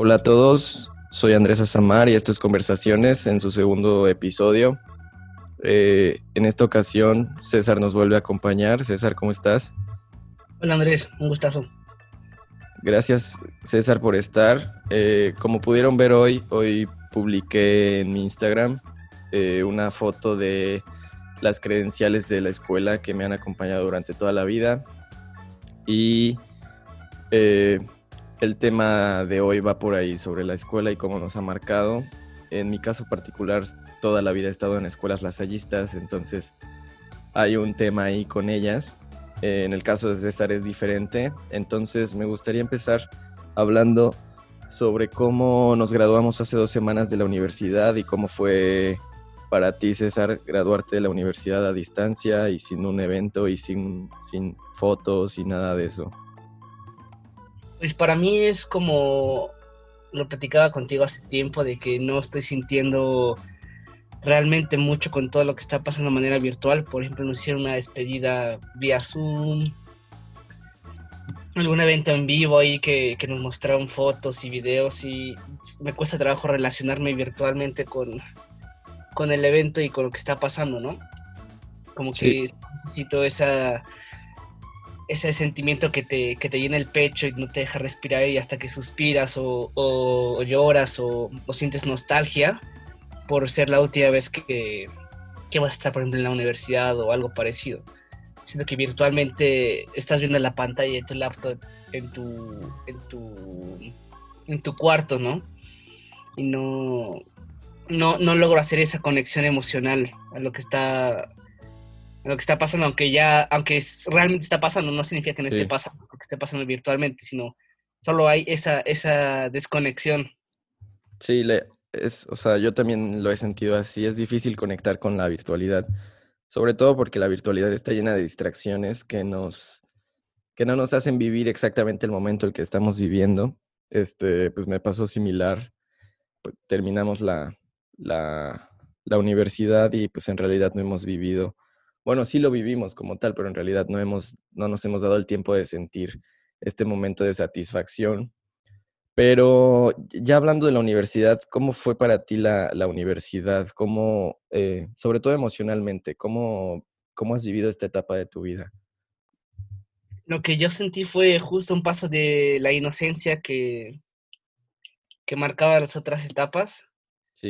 Hola a todos, soy Andrés Azamar y esto es Conversaciones en su segundo episodio. Eh, en esta ocasión César nos vuelve a acompañar. César, ¿cómo estás? Hola Andrés, un gustazo. Gracias César por estar. Eh, como pudieron ver hoy, hoy publiqué en mi Instagram eh, una foto de las credenciales de la escuela que me han acompañado durante toda la vida. Y el tema de hoy va por ahí, sobre la escuela y cómo nos ha marcado. En mi caso particular, toda la vida he estado en escuelas lasallistas, entonces hay un tema ahí con ellas. Eh, en el caso de César es diferente, entonces me gustaría empezar hablando sobre cómo nos graduamos hace dos semanas de la universidad y cómo fue para ti, César, graduarte de la universidad a distancia y sin un evento y sin, sin fotos y nada de eso. Pues para mí es como lo platicaba contigo hace tiempo de que no estoy sintiendo realmente mucho con todo lo que está pasando de manera virtual. Por ejemplo, nos hicieron una despedida vía Zoom, algún evento en vivo ahí que, nos mostraron fotos y videos y me cuesta trabajo relacionarme virtualmente con, con el evento y con lo que está pasando, ¿no? Como que necesito esa ese sentimiento que te, que te llena el pecho y no te deja respirar y hasta que suspiras o, lloras o, sientes nostalgia por ser la última vez que, que vas a estar, por ejemplo, en la universidad o algo parecido. Siento que virtualmente estás viendo la pantalla de tu laptop en tu, en tu, en tu cuarto, ¿no? Y no, no, no logro hacer esa conexión emocional a lo que está lo que está pasando, aunque ya, aunque realmente está pasando, no significa que no esté pasando, que esté pasando virtualmente, sino solo hay esa, esa desconexión. Sí, le, es, o sea, yo también lo he sentido así, es difícil conectar con la virtualidad, sobre todo porque la virtualidad está llena de distracciones que nos, que no nos hacen vivir exactamente el momento el que estamos viviendo. Este, pues me pasó similar, pues, terminamos la, la, la universidad y pues en realidad no hemos vivido bueno, sí lo vivimos como tal, pero en realidad no, hemos, no nos hemos dado el tiempo de sentir este momento de satisfacción. Pero ya hablando de la universidad, ¿cómo fue para ti la, universidad? ¿Cómo, eh, sobre todo emocionalmente, ¿cómo, cómo has vivido esta etapa de tu vida? Lo que yo sentí fue justo un paso de la inocencia que, que marcaba las otras etapas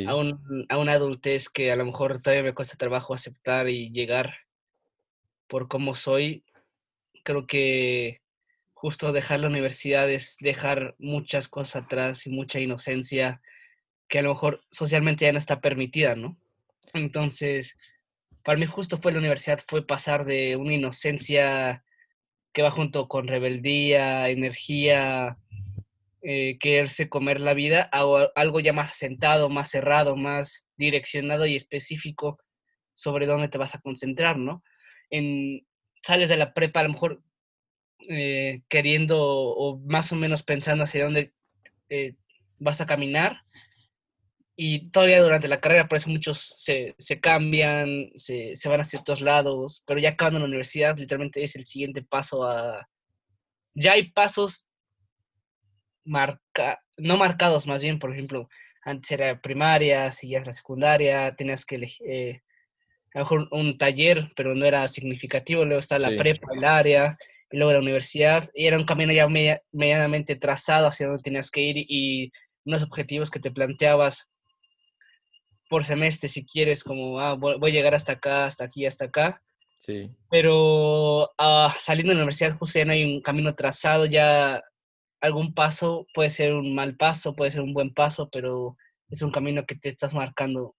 a, un, a una adultez que a lo mejor todavía me cuesta trabajo aceptar y llegar por cómo soy, creo que justo dejar la universidad es dejar muchas cosas atrás y mucha inocencia que a lo mejor socialmente ya no está permitida, ¿no? Entonces, para mí justo fue la universidad, fue pasar de una inocencia que va junto con rebeldía, energía, eh, quererse comer la vida, a algo ya más asentado, más cerrado, más direccionado y específico sobre dónde te vas a concentrar, ¿no? en, sales de la prepa a lo mejor eh, queriendo o más o menos pensando hacia dónde eh, vas a caminar y todavía durante la carrera, por eso muchos se, cambian, se, se, van a ciertos lados, pero ya acabando la universidad, literalmente es el siguiente paso a... Ya hay pasos marca, no marcados más bien, por ejemplo, antes era primaria, seguías la secundaria, tenías que eh, a lo mejor un taller, pero no era significativo, luego está la prepa, el área, y luego la universidad, y era un camino ya medianamente trazado hacia donde tenías que ir y unos objetivos que te planteabas por semestre, si quieres, como, ah, voy a llegar hasta acá, hasta aquí, hasta acá. Sí. Pero ah, saliendo de la universidad justo ya no hay un camino trazado, ya algún paso puede ser un mal paso, puede ser un buen paso, pero es un camino que te estás marcando,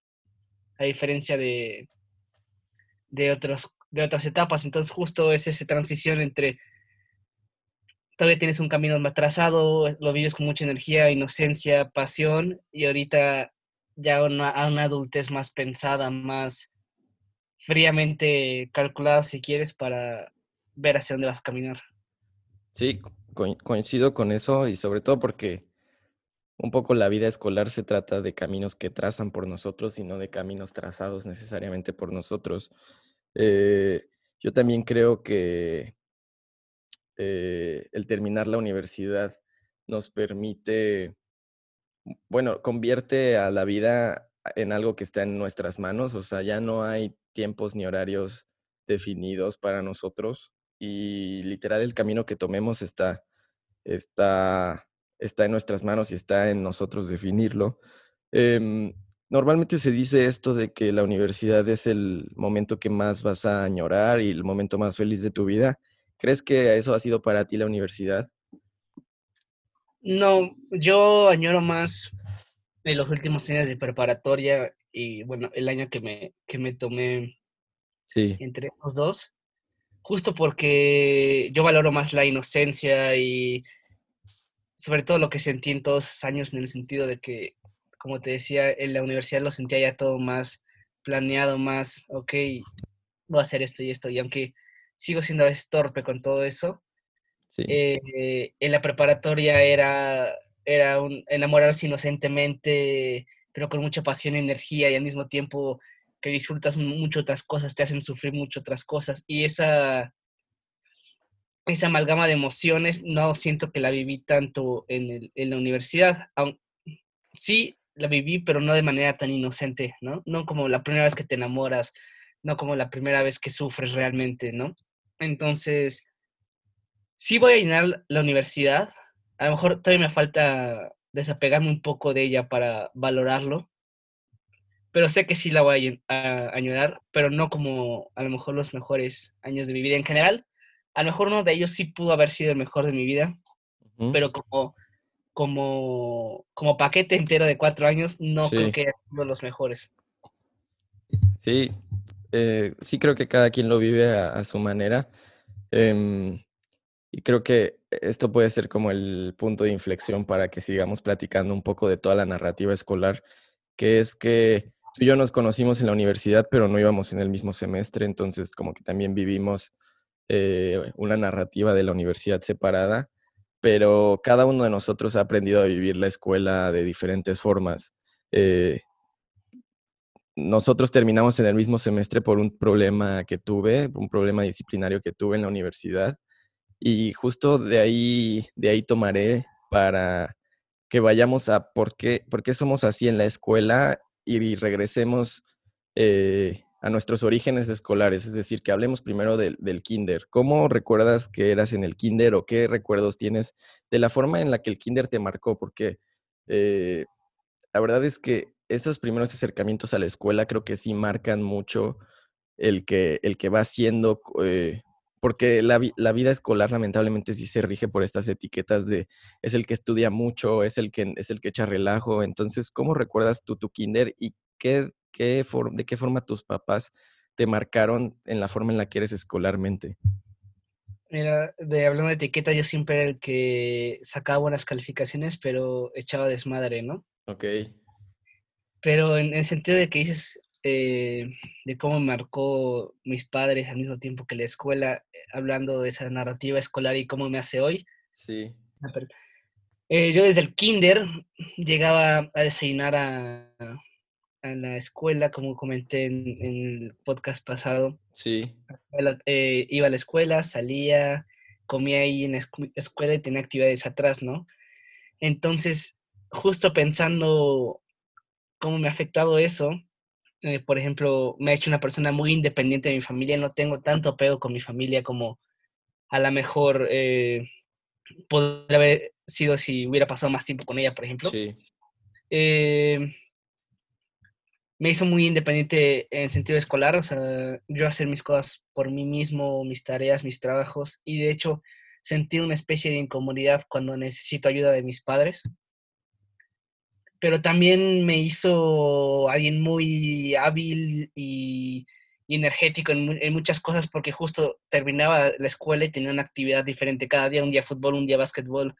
a diferencia de, de, de otras etapas. Entonces justo es esa transición entre todavía tienes un camino más trazado, lo vives con mucha energía, inocencia, pasión, y ahorita ya una, a una adultez más pensada, más fríamente calculada, si quieres, para ver hacia dónde vas a caminar. Sí, coincido con eso y sobre todo porque un poco la vida escolar se trata de caminos que trazan por nosotros y no de caminos trazados necesariamente por nosotros. Eh, yo también creo que eh, el terminar la universidad nos permite bueno, convierte a la vida en algo que está en nuestras manos, o sea, ya no hay tiempos ni horarios definidos para nosotros y literal el camino que tomemos está, está, está en nuestras manos y está en nosotros definirlo. Em, normalmente se dice esto de que la universidad es el momento que más vas a añorar y el momento más feliz de tu vida. ¿Crees que eso ha sido para ti la universidad? No, yo añoro más en los últimos años de preparatoria y bueno, el año que me, que me tomé entre los dos, justo porque yo valoro más la inocencia y sobre todo lo que sentí en todos esos años en el sentido de que, como te decía, en la universidad lo sentía ya todo más planeado, más, ok, voy a hacer esto y esto, y aunque sigo siendo a torpe con todo eso, eh, en la preparatoria era, era un, enamorarse inocentemente, pero con mucha pasión y energía y al mismo tiempo que disfrutas mucho otras cosas, te hacen sufrir mucho otras cosas. Y esa, esa amalgama de emociones no siento que la viví tanto en, la universidad. sí, la viví, pero no de manera tan inocente, ¿no? No como la primera vez que te enamoras, no como la primera vez que sufres realmente, ¿no? Entonces, sí voy a llenar la universidad. A lo mejor todavía me falta desapegarme un poco de ella para valorarlo. Pero sé que sí la voy a, añorar, pero no como a lo mejor los mejores años de mi vida en general. A lo mejor uno de ellos sí pudo haber sido el mejor de mi vida, pero como, como, como paquete entero de cuatro años, no creo que haya sido los mejores. Sí, eh, sí creo que cada quien lo vive a, su manera. Em, y creo que esto puede ser como el punto de inflexión para que sigamos platicando un poco de toda la narrativa escolar, que es que tú y yo nos conocimos en la universidad, pero no íbamos en el mismo semestre, entonces como que también vivimos eh, una narrativa de la universidad separada, pero cada uno de nosotros ha aprendido a vivir la escuela de diferentes formas. Eh, nosotros terminamos en el mismo semestre por un problema que tuve, un problema disciplinario que tuve en la universidad y justo de ahí, de ahí tomaré para que vayamos a por qué, por qué somos así en la escuela y regresemos eh, a nuestros orígenes escolares, es decir, que hablemos primero del, kinder. ¿Cómo recuerdas que eras en el kinder o qué recuerdos tienes de la forma en la que el kinder te marcó? Porque eh, la verdad es que esos primeros acercamientos a la escuela creo que sí marcan mucho el que, el que va siendo eh, porque la, vida escolar lamentablemente sí se rige por estas etiquetas de es el que estudia mucho, es el que, es el que echa relajo. Entonces, ¿cómo recuerdas tú tu kinder y qué, qué de qué forma tus papás te marcaron en la forma en la que eres escolarmente? Mira, de hablando de etiquetas, yo siempre era el que sacaba buenas calificaciones, pero echaba desmadre, ¿no? Ok. Pero en el sentido de que dices, eh, de cómo marcó mis padres al mismo tiempo que la escuela, eh, hablando de esa narrativa escolar y cómo me hace hoy. Sí. Ah, eh, yo desde el kinder llegaba a desayunar a, a la escuela, como comenté en, el podcast pasado. Sí. iba a la escuela, salía, comía ahí en la escuela y tenía actividades atrás, ¿no? Entonces, justo pensando cómo me ha afectado eso, eh, por ejemplo, me ha hecho una persona muy independiente de mi familia, no tengo tanto apego con mi familia como a lo mejor eh, podría haber sido si hubiera pasado más tiempo con ella, por ejemplo. Sí. Eh, me hizo muy independiente en sentido escolar, o sea, yo hacer mis cosas por mí mismo, mis tareas, mis trabajos, y de hecho sentir una especie de incomodidad cuando necesito ayuda de mis padres pero también me hizo alguien muy hábil y, energético en, muchas cosas porque justo terminaba la escuela y tenía una actividad diferente cada día, un día fútbol, un día básquetbol,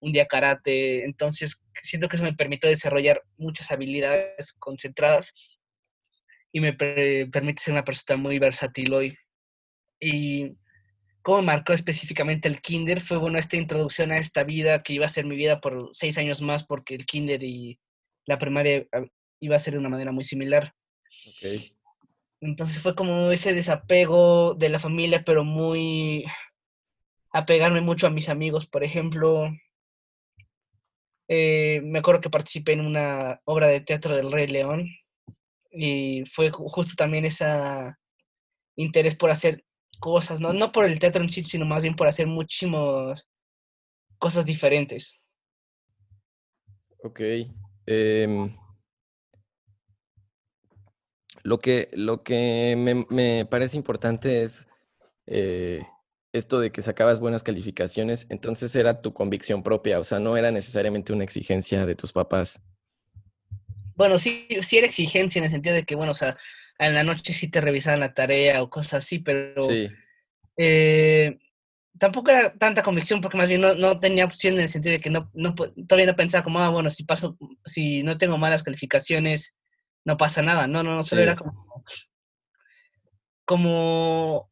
un día karate. Entonces, siento que eso me permitió desarrollar muchas habilidades concentradas y me permite ser una persona muy versátil hoy. Y cómo marcó específicamente el kinder fue, bueno, esta introducción a esta vida que iba a ser mi vida por seis años más porque el kinder y la primaria ah, iba a ser de una manera muy similar. Entonces fue como ese desapego de la familia, pero muy apegarme mucho a mis amigos, por ejemplo. Eh, me acuerdo que participé en una obra de teatro del Rey León y fue justo también ese interés por hacer cosas, ¿no? No por el teatro en sí, sino más bien por hacer muchísimas cosas diferentes. Ok. Em, lo que, lo que me, parece importante es eh, esto de que sacabas buenas calificaciones, entonces era tu convicción propia, o sea, no era necesariamente una exigencia de tus papás. Bueno, sí, sí era exigencia en el sentido de que, bueno, o sea, en la noche sí te revisaban la tarea o cosas así, pero sí. Eh, tampoco era tanta convicción porque más bien no, tenía opción en el sentido de que no, no, todavía no pensaba como, ah, bueno, si paso, si no tengo malas calificaciones, no pasa nada. No, no, no, solo era como, como,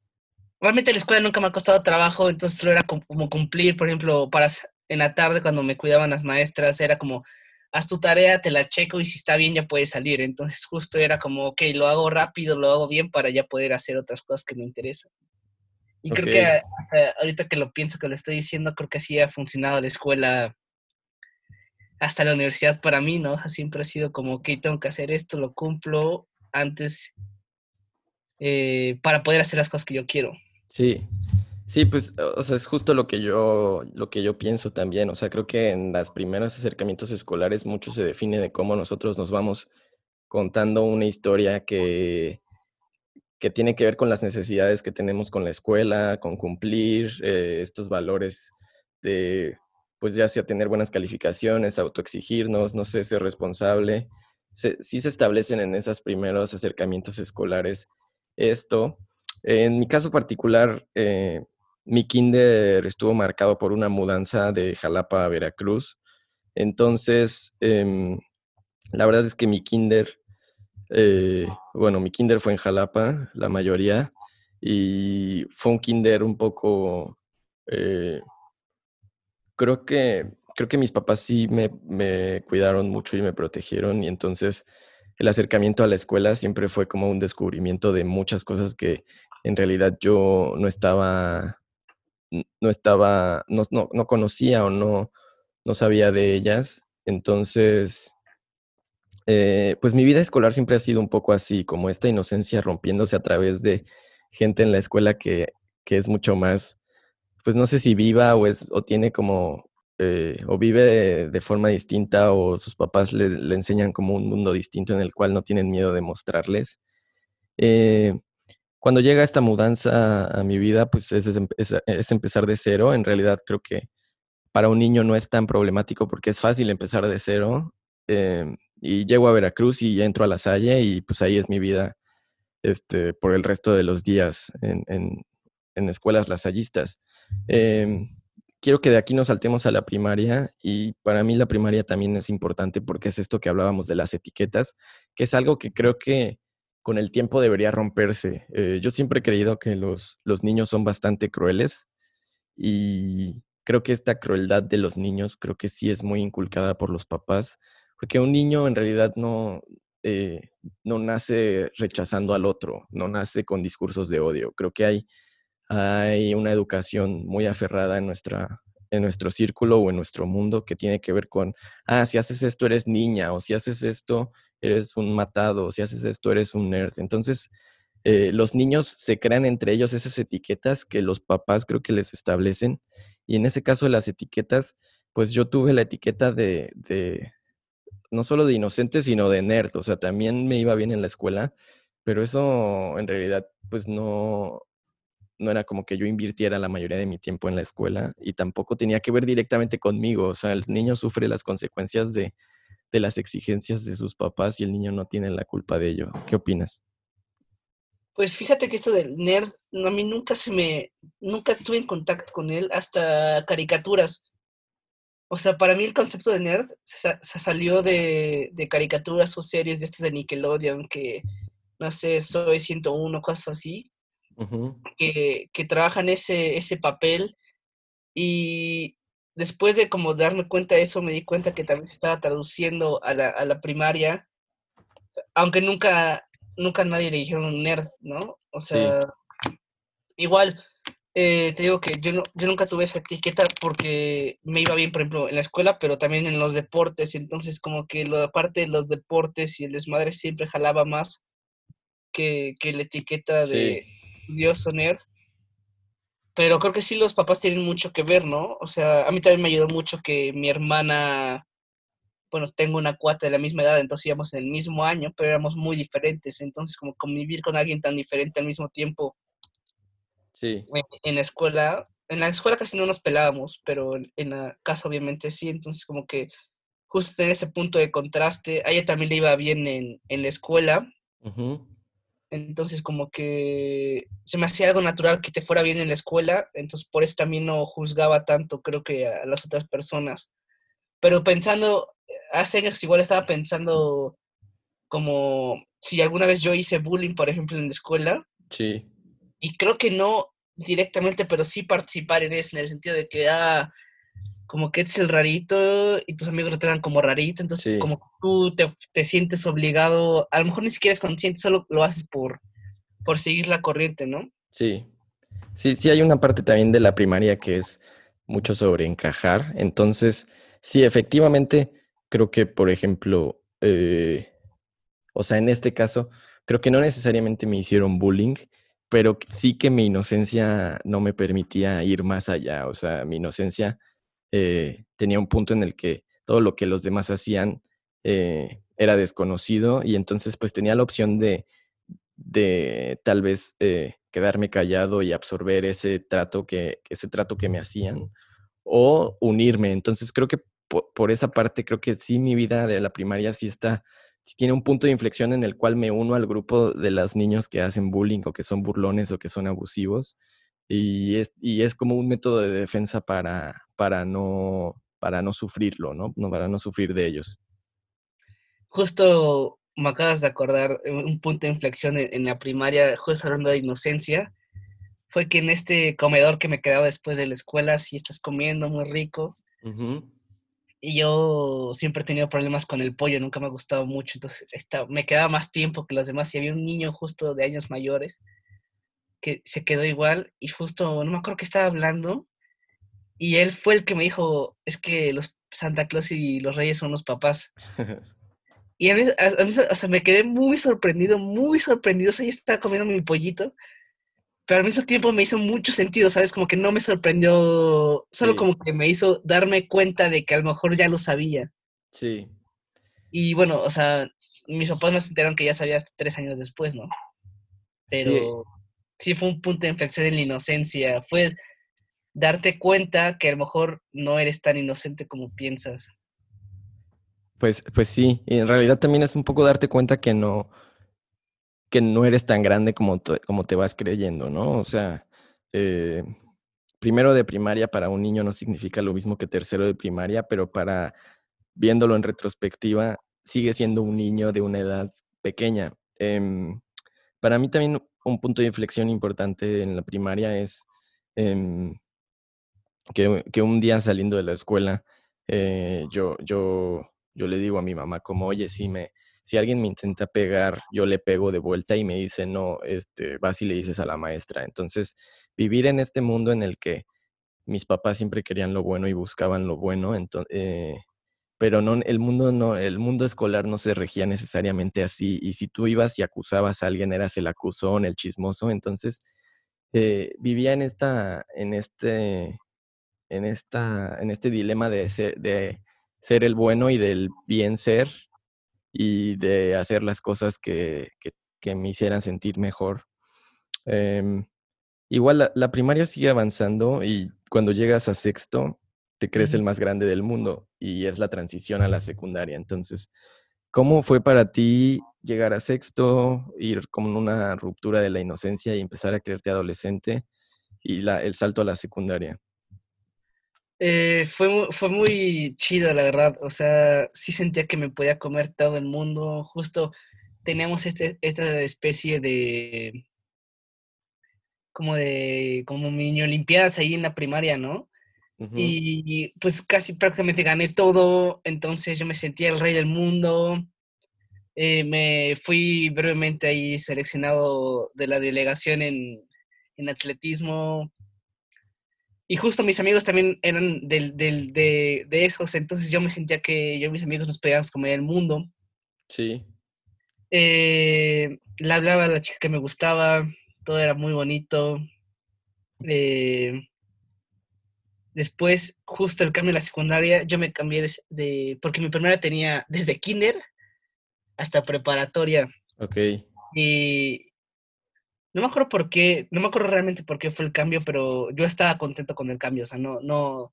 realmente la escuela nunca me ha costado trabajo, entonces solo era como, cumplir, por ejemplo, para en la tarde cuando me cuidaban las maestras, era como, haz tu tarea, te la checo y si está bien ya puedes salir. Entonces justo era como, ok, lo hago rápido, lo hago bien para ya poder hacer otras cosas que me interesan. Y creo que ahorita que lo pienso, que lo estoy diciendo, creo que así ha funcionado la escuela hasta la universidad para mí, ¿no? O sea, siempre ha sido como, ok, tengo que hacer esto, lo cumplo antes eh, para poder hacer las cosas que yo quiero. Sí, sí, pues, o sea, es justo lo que yo, lo que yo pienso también. O sea, creo que en los primeros acercamientos escolares mucho se define de cómo nosotros nos vamos contando una historia que, que tiene que ver con las necesidades que tenemos con la escuela, con cumplir eh, estos valores de, pues ya sea tener buenas calificaciones, autoexigirnos, no sé, ser responsable. sí se establecen en esos primeros acercamientos escolares esto. En mi caso particular, eh, mi kinder estuvo marcado por una mudanza de Jalapa a Veracruz. Entonces, em, la verdad es que mi kinder eh, bueno, mi kinder fue en Jalapa, la mayoría, y fue un kinder un poco, eh, creo que, creo que mis papás sí me, me, cuidaron mucho y me protegieron, y entonces el acercamiento a la escuela siempre fue como un descubrimiento de muchas cosas que en realidad yo no estaba, no estaba, no, no, no conocía o no, no sabía de ellas. Entonces, eh, pues mi vida escolar siempre ha sido un poco así, como esta inocencia rompiéndose a través de gente en la escuela que, es mucho más, pues no sé si viva o, es, o tiene como, eh, o vive de, forma distinta o sus papás le, enseñan como un mundo distinto en el cual no tienen miedo de mostrarles. Eh, cuando llega esta mudanza a mi vida, pues es, empezar de cero. En realidad creo que para un niño no es tan problemático porque es fácil empezar de cero. Em, y llego a Veracruz y entro a la Salle y pues ahí es mi vida este, por el resto de los días en, en, escuelas lasallistas. Em, quiero que de aquí nos saltemos a la primaria y para mí la primaria también es importante porque es esto que hablábamos de las etiquetas, que es algo que creo que con el tiempo debería romperse. Eh, yo siempre he creído que los, los niños son bastante crueles y creo que esta crueldad de los niños creo que sí es muy inculcada por los papás porque un niño en realidad no, eh, no nace rechazando al otro, no nace con discursos de odio. Creo que hay, hay una educación muy aferrada en, nuestra, en nuestro círculo o en nuestro mundo que tiene que ver con, ah, si haces esto eres niña, o si haces esto eres un matado, si haces esto eres un nerd. Entonces, eh, los niños se crean entre ellos esas etiquetas que los papás creo que les establecen. Y en ese caso de las etiquetas, pues yo tuve la etiqueta de, no solo de inocente, sino de nerd. O sea, también me iba bien en la escuela, pero eso en realidad, pues no, no era como que yo invirtiera la mayoría de mi tiempo en la escuela y tampoco tenía que ver directamente conmigo. O sea, el niño sufre las consecuencias de, de las exigencias de sus papás y el niño no tiene la culpa de ello. ¿Qué opinas? Pues fíjate que esto del nerd, a mí nunca se me, nunca tuve en contacto con él hasta caricaturas. O sea, para mí el concepto de nerd se, salió de, caricaturas o series de estas de Nickelodeon que, no sé, Soy 101, cosas así, que, trabajan ese, ese papel. Y después de como darme cuenta de eso, me di cuenta que también se estaba traduciendo a la, primaria, aunque nunca, nunca nadie le dijeron nerd, ¿no? O sea, igual Eh, te digo que yo, no, yo nunca tuve esa etiqueta porque me iba bien, por ejemplo, en la escuela, pero también en los deportes. Entonces, como que lo, aparte de los deportes y el desmadre siempre jalaba más que, que la etiqueta de Dios o nerd. Pero creo que sí los papás tienen mucho que ver, ¿no? O sea, a mí también me ayudó mucho que mi hermana, bueno, tengo una cuata de la misma edad, entonces íbamos en el mismo año, pero éramos muy diferentes. Entonces, como convivir con alguien tan diferente al mismo tiempo en, la escuela, en la escuela casi no nos pelábamos, pero en, la casa obviamente sí, entonces como que justo tener ese punto de contraste, a ella también le iba bien en, la escuela, entonces como que se me hacía algo natural que te fuera bien en la escuela, entonces por eso también no juzgaba tanto creo que a las otras personas. Pero pensando, hace años igual estaba pensando como si alguna vez yo hice bullying, por ejemplo, en la escuela. Sí. Y creo que no, directamente, pero sí participar en eso, en el sentido de que, ah, como que es el rarito y tus amigos lo tratan como rarito, entonces como tú te, te, sientes obligado, a lo mejor ni siquiera es consciente, solo lo haces por, por seguir la corriente, ¿no? Sí, sí, sí hay una parte también de la primaria que es mucho sobre encajar, entonces, sí, efectivamente, creo que, por ejemplo, eh, o sea, en este caso, creo que no necesariamente me hicieron bullying, pero sí que mi inocencia no me permitía ir más allá. O sea, mi inocencia eh, tenía un punto en el que todo lo que los demás hacían eh, era desconocido y entonces pues tenía la opción de, de tal vez eh, quedarme callado y absorber ese trato que, ese trato que me hacían o unirme. Entonces creo que por esa parte, creo que sí mi vida de la primaria sí está tiene un punto de inflexión en el cual me uno al grupo de los niños que hacen bullying o que son burlones o que son abusivos. Y es, y es como un método de defensa para, para, no, para no sufrirlo, ¿no? ¿no? Para no sufrir de ellos. Justo me acabas de acordar eh, un punto de inflexión en, la primaria, justo hablando de inocencia, fue que en este comedor que me quedaba después de la escuela, si estás comiendo muy rico, y yo siempre he tenido problemas con el pollo, nunca me ha gustado mucho, entonces me quedaba más tiempo que los demás. Y había un niño justo de años mayores que se quedó igual y justo, no me acuerdo qué estaba hablando, y él fue el que me dijo, es que los Santa Claus y los Reyes son los papás. y a mí, o sea, me quedé muy sorprendido, muy sorprendido, o sea, yo estaba comiendo mi pollito pero al mismo tiempo me hizo mucho sentido, ¿sabes? Como que no me sorprendió, solo como que me hizo darme cuenta de que a lo mejor ya lo sabía. Sí. Y bueno, o sea, mis papás no se enteraron que ya sabía hasta tres años después, ¿no? Pero sí. fue un punto de inflexión en la inocencia, fue darte cuenta que a lo mejor no eres tan inocente como piensas. Pues, pues sí, y en realidad también es un poco darte cuenta que no, que no eres tan grande como te, como te vas creyendo, ¿no? O sea, eh, primero de primaria para un niño no significa lo mismo que tercero de primaria, pero para viéndolo en retrospectiva, sigue siendo un niño de una edad pequeña. Em, para mí también un punto de inflexión importante en la primaria es em, que, un día saliendo de la escuela, eh, yo, yo, yo le digo a mi mamá como, oye, sí me, si alguien me intenta pegar, yo le pego de vuelta y me dice, no, este, vas y le dices a la maestra. Entonces, vivir en este mundo en el que mis papás siempre querían lo bueno y buscaban lo bueno, entonces, eh, pero no, el mundo no, el mundo escolar no se regía necesariamente así. Y si tú ibas y acusabas a alguien, eras el acusón, el chismoso. Entonces, eh, vivía en esta, en este, en esta, en este dilema de ser, de ser el bueno y del bien ser y de hacer las cosas que, me hicieran sentir mejor. Em, igual la, primaria sigue avanzando y cuando llegas a sexto te crees el más grande del mundo y es la transición a la secundaria. Entonces, ¿cómo fue para ti llegar a sexto, ir con una ruptura de la inocencia y empezar a creerte adolescente y la, el salto a la secundaria? Eh, fue, fue muy chido, la verdad. O sea, sí sentía que me podía comer todo el mundo. Justo teníamos este, esta especie de. como de. como mini olimpiadas ahí en la primaria, ¿no? y, pues casi prácticamente gané todo. Entonces yo me sentía el rey del mundo. Eh, me fui brevemente ahí seleccionado de la delegación en, en atletismo y justo mis amigos también eran del, del, de, de, esos, entonces yo me sentía que yo y mis amigos nos podíamos comer el mundo. Sí. Eh, le hablaba a la chica que me gustaba, todo era muy bonito. Eh, después, justo el cambio de la secundaria, yo me cambié de, porque mi primera tenía desde kinder hasta preparatoria. Ok. Y no me acuerdo por qué, no me acuerdo realmente por qué fue el cambio, pero yo estaba contento con el cambio, o sea, no, no,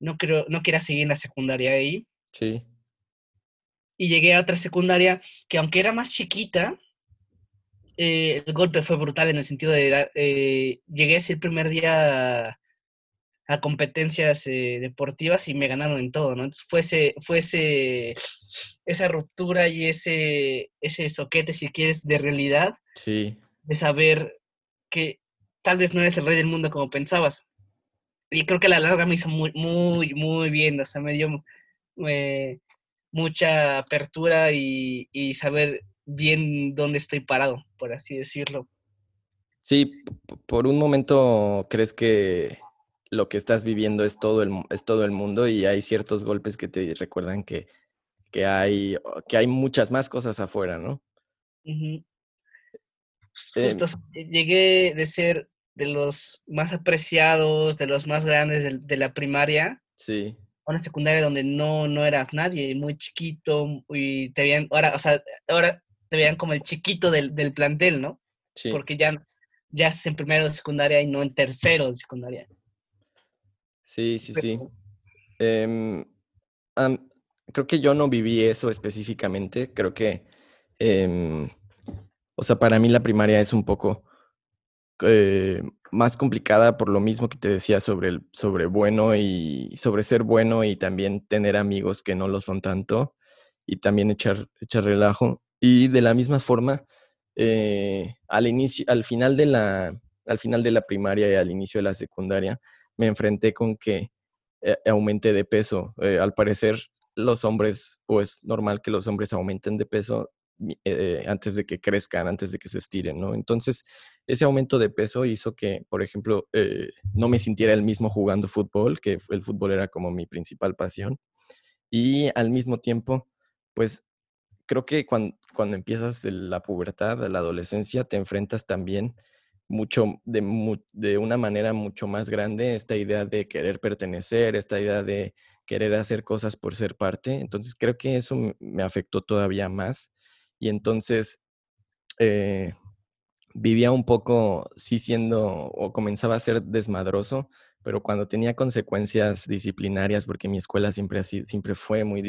no creo, no quería seguir en la secundaria ahí. Sí. Y llegué a otra secundaria que aunque era más chiquita, eh, el golpe fue brutal en el sentido de, eh, llegué ese primer día a, competencias eh, deportivas y me ganaron en todo, ¿no? Entonces fue, ese, fue esa ruptura y ese, ese soquete, si quieres, de realidad. Sí. De saber que tal vez no eres el rey del mundo como pensabas. Y creo que a la larga me hizo muy, muy, muy bien, o sea, me dio mucha apertura y, y saber bien dónde estoy parado, por así decirlo. Sí, por un momento crees que lo que estás viviendo es todo el, es todo el mundo y hay ciertos golpes que te recuerdan que, que, hay, que hay muchas más cosas afuera, ¿no? Justo, llegué de ser de los más apreciados, de los más grandes de, de la primaria. Sí a una secundaria donde no, no eras nadie, muy chiquito, y te veían, ahora, o sea, ahora te veían como el chiquito del, del plantel, ¿no? Sí. Porque ya, ya es en primero de secundaria y no en tercero de secundaria. Sí, sí, sí. Em, creo que yo no viví eso específicamente. Creo que, em, o sea, para mí la primaria es un poco eh, más complicada por lo mismo que te decía sobre, el, sobre bueno y sobre ser bueno y también tener amigos que no lo son tanto y también echar, echar relajo. Y de la misma forma, eh, al, inicio, al, final de la, al final de la primaria y al inicio de la secundaria, me enfrenté con que eh, aumenté de peso. Eh, al parecer, los hombres, pues normal que los hombres aumenten de peso antes de que crezcan, antes de que se estiren, ¿no? Entonces, ese aumento de peso hizo que, por ejemplo, no me sintiera el mismo jugando fútbol, que el fútbol era como mi principal pasión. Y al mismo tiempo, pues creo que cuando, cuando empiezas la pubertad, la adolescencia, te enfrentas también mucho, de, de una manera mucho más grande, esta idea de querer pertenecer, esta idea de querer hacer cosas por ser parte. Entonces creo que eso me afectó todavía más. Y entonces eh, vivía un poco, sí siendo, o comenzaba a ser desmadroso, pero cuando tenía consecuencias disciplinarias, porque mi escuela siempre, así, siempre fue muy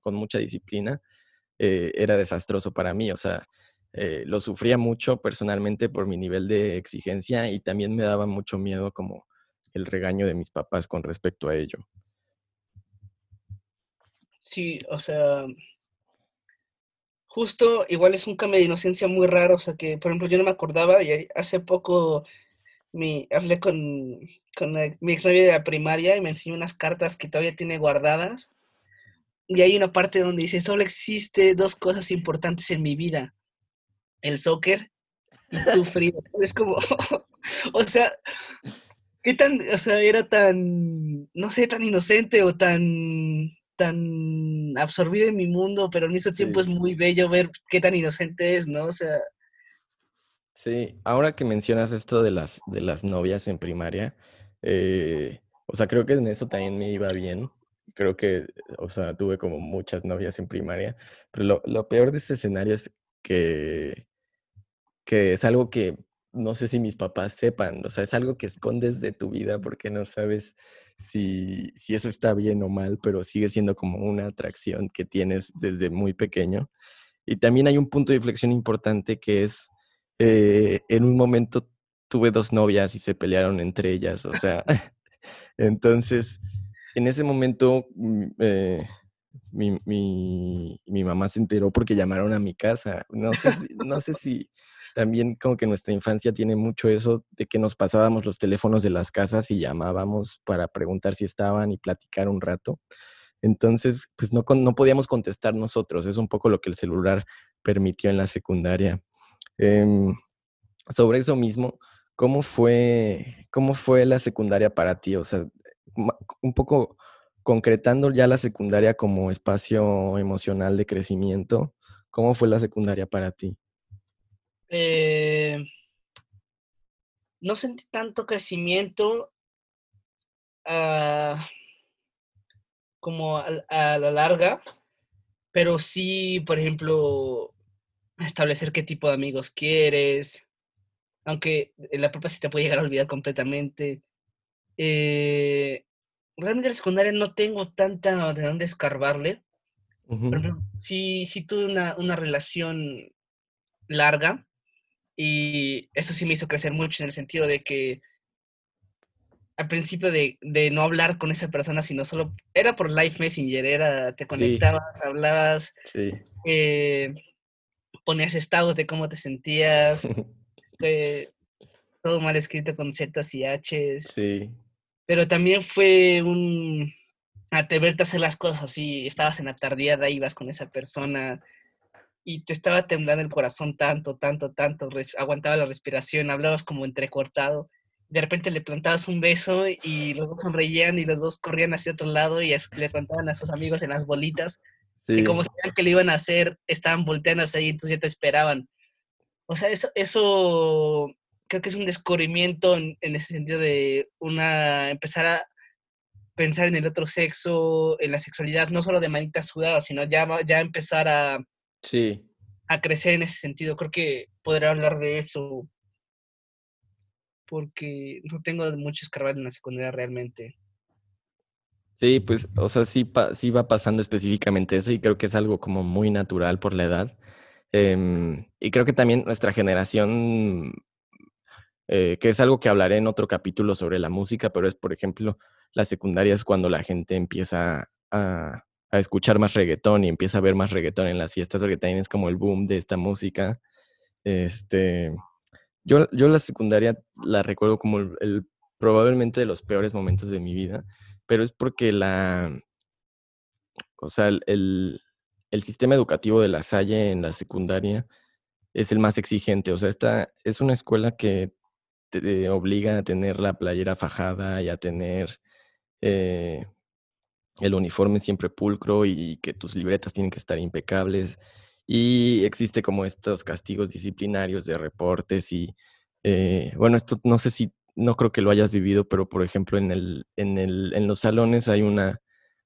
con mucha disciplina, eh, era desastroso para mí. O sea, eh, lo sufría mucho personalmente por mi nivel de exigencia y también me daba mucho miedo como el regaño de mis papás con respecto a ello. Sí, o sea, justo igual es un cambio de inocencia muy raro, o sea que, por ejemplo, yo no me acordaba y hace poco me hablé con, con mi exnovia de la primaria y me enseñó unas cartas que todavía tiene guardadas y hay una parte donde dice, solo existe dos cosas importantes en mi vida, el soccer y tu frío. es como, o sea, ¿qué tan, o sea, era tan, no sé, tan inocente o tan, tan absorbido en mi mundo, pero al mismo tiempo es muy bello ver qué tan inocente es, ¿no? O sea... Sí, ahora que mencionas esto de las, de las novias en primaria, eh, o sea, creo que en eso también me iba bien, creo que, o sea, tuve como muchas novias en primaria, pero lo, lo peor de este escenario es que, que es algo que no sé si mis papás sepan, o sea, es algo que escondes de tu vida porque no sabes si, si eso está bien o mal, pero sigue siendo como una atracción que tienes desde muy pequeño. Y también hay un punto de inflexión importante que es, eh, en un momento tuve dos novias y se pelearon entre ellas, o sea, entonces en ese momento mm, eh, mi, mi, mamá se enteró porque llamaron a mi casa. No sé, si, no sé si también como que nuestra infancia tiene mucho eso de que nos pasábamos los teléfonos de las casas y llamábamos para preguntar si estaban y platicar un rato. Entonces, pues no, no podíamos contestar nosotros. Es un poco lo que el celular permitió en la secundaria. Em, sobre eso mismo, ¿cómo fue, cómo fue la secundaria para ti? O sea, un poco concretando ya la secundaria como espacio emocional de crecimiento, ¿cómo fue la secundaria para ti? Eh, no sentí tanto crecimiento ah, como a, la larga, pero sí, por ejemplo, establecer qué tipo de amigos quieres, aunque en la propia sí te puede llegar a olvidar completamente. Eh, realmente en la secundaria no tengo tanta de dónde escarbarle. Pero sí, sí tuve una, una, relación larga y eso sí me hizo crecer mucho en el sentido de que al principio de, de no hablar con esa persona, sino solo era por Live Messenger, era te conectabas, hablabas, eh, ponías estados de cómo te sentías, todo mal escrito con Zetas y H's. Sí. Pero también fue un atreverte a hacer las cosas así, estabas en la tardeada, ibas con esa persona y te estaba temblando el corazón tanto, tanto, tanto, aguantaba la respiración, hablabas como entrecortado, de repente le plantabas un beso y los dos sonreían y los dos corrían hacia otro lado y le plantaban a sus amigos en las bolitas y como sabían que le iban a hacer, estaban volteando hacia ahí, entonces ya te esperaban. O sea, eso, eso creo que es un descubrimiento en, ese sentido de una, empezar a pensar en el otro sexo, en la sexualidad, no solo de manita sudada, sino ya, ya empezar a, sí. a crecer en ese sentido. Creo que podré hablar de eso porque no tengo mucho escarbar en la secundaria realmente. Sí, pues, o sea, sí, sí va pasando específicamente eso y creo que es algo como muy natural por la edad. Em, y creo que también nuestra generación eh, que es algo que hablaré en otro capítulo sobre la música, pero es, por ejemplo, la secundaria es cuando la gente empieza a, escuchar más reggaetón y empieza a ver más reggaetón en las fiestas, porque también es como el boom de esta música. Este, yo, yo la secundaria la recuerdo como el, probablemente de los peores momentos de mi vida, pero es porque la, o sea, el, el sistema educativo de la Salle en la secundaria es el más exigente. O sea, esta es una escuela que te obliga a tener la playera fajada y a tener eh, el uniforme siempre pulcro y que tus libretas tienen que estar impecables. Y existe como estos castigos disciplinarios de reportes y, eh, bueno, esto no sé si, no creo que lo hayas vivido, pero por ejemplo en, el, en, el, en los salones hay una,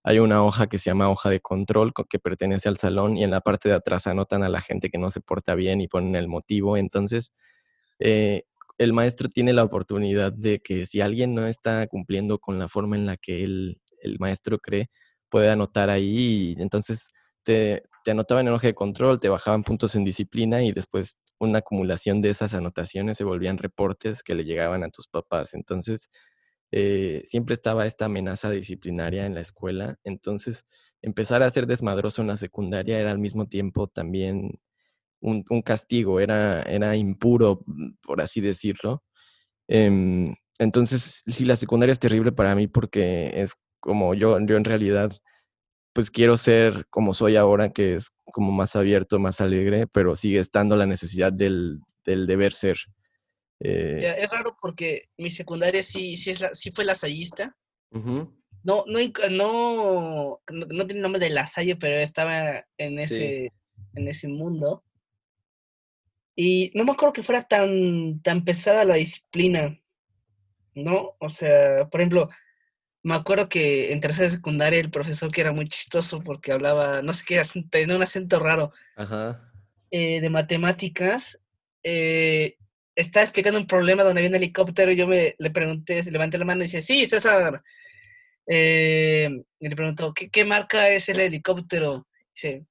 hay una hoja que se llama hoja de control que pertenece al salón y en la parte de atrás anotan a la gente que no se porta bien y ponen el motivo. Entonces, eh, el maestro tiene la oportunidad de que si alguien no está cumpliendo con la forma en la que el maestro cree, puede anotar ahí y entonces te, te anotaban en hoja de control, te bajaban puntos en disciplina y después una acumulación de esas anotaciones se volvían reportes que le llegaban a tus papás. Entonces, eh, siempre estaba esta amenaza disciplinaria en la escuela. Entonces, empezar a ser desmadroso en la secundaria era al mismo tiempo también un, castigo, era, era impuro, mm, por así decirlo. Em, entonces, sí, la secundaria es terrible para mí porque es como yo, yo en realidad, pues quiero ser como soy ahora, que es como más abierto, más alegre, pero sigue estando la necesidad del, deber ser. Eh es raro porque mi secundaria sí, sí, es la, sí fue lasallista. no, no, no, no, tiene nombre de lasalle, pero estaba en ese, en ese mundo. Y no me acuerdo que fuera tan, tan pesada la disciplina, ¿no? O sea, por ejemplo, me acuerdo que en tercera secundaria el profesor que era muy chistoso porque hablaba, no sé qué, tenía un acento raro, eh, de matemáticas, eh, estaba explicando un problema donde había un helicóptero y yo me, le pregunté, levanté la mano y dice, sí, César. Eh, y le preguntó, ¿qué, ¿qué marca es el helicóptero? dice,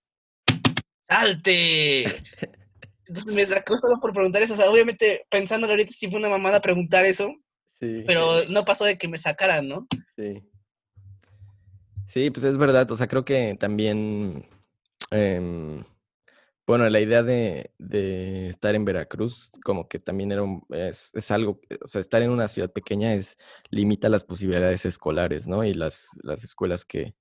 ¡salte! Entonces me sacó solo por preguntar eso. O sea, obviamente, pensándolo ahorita, sí fue una mamada preguntar eso. Sí. Pero no pasó de que me sacaran, ¿no? Sí. Sí, pues es verdad. O sea, creo que también. Em, bueno, la idea de, estar en Veracruz, como que también era es, es, algo, o sea, estar en una ciudad pequeña es limita las posibilidades escolares, ¿no? Y las, las escuelas que,